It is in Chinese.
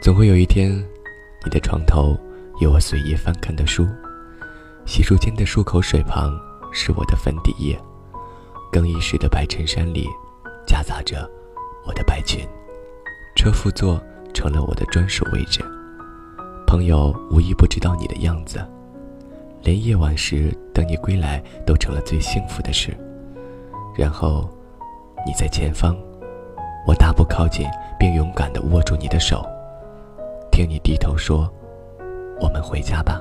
总会有一天，你的床头有我随意翻看的书，洗漱间的漱口水旁是我的粉底液，更衣室的白衬衫里夹杂着我的白裙，车副座成了我的专属位置。朋友无一不知道你的样子，连夜晚时等你归来都成了最幸福的事。然后，你在前方，我大步靠近，并勇敢地握住你的手，听你低头说：“我们回家吧。”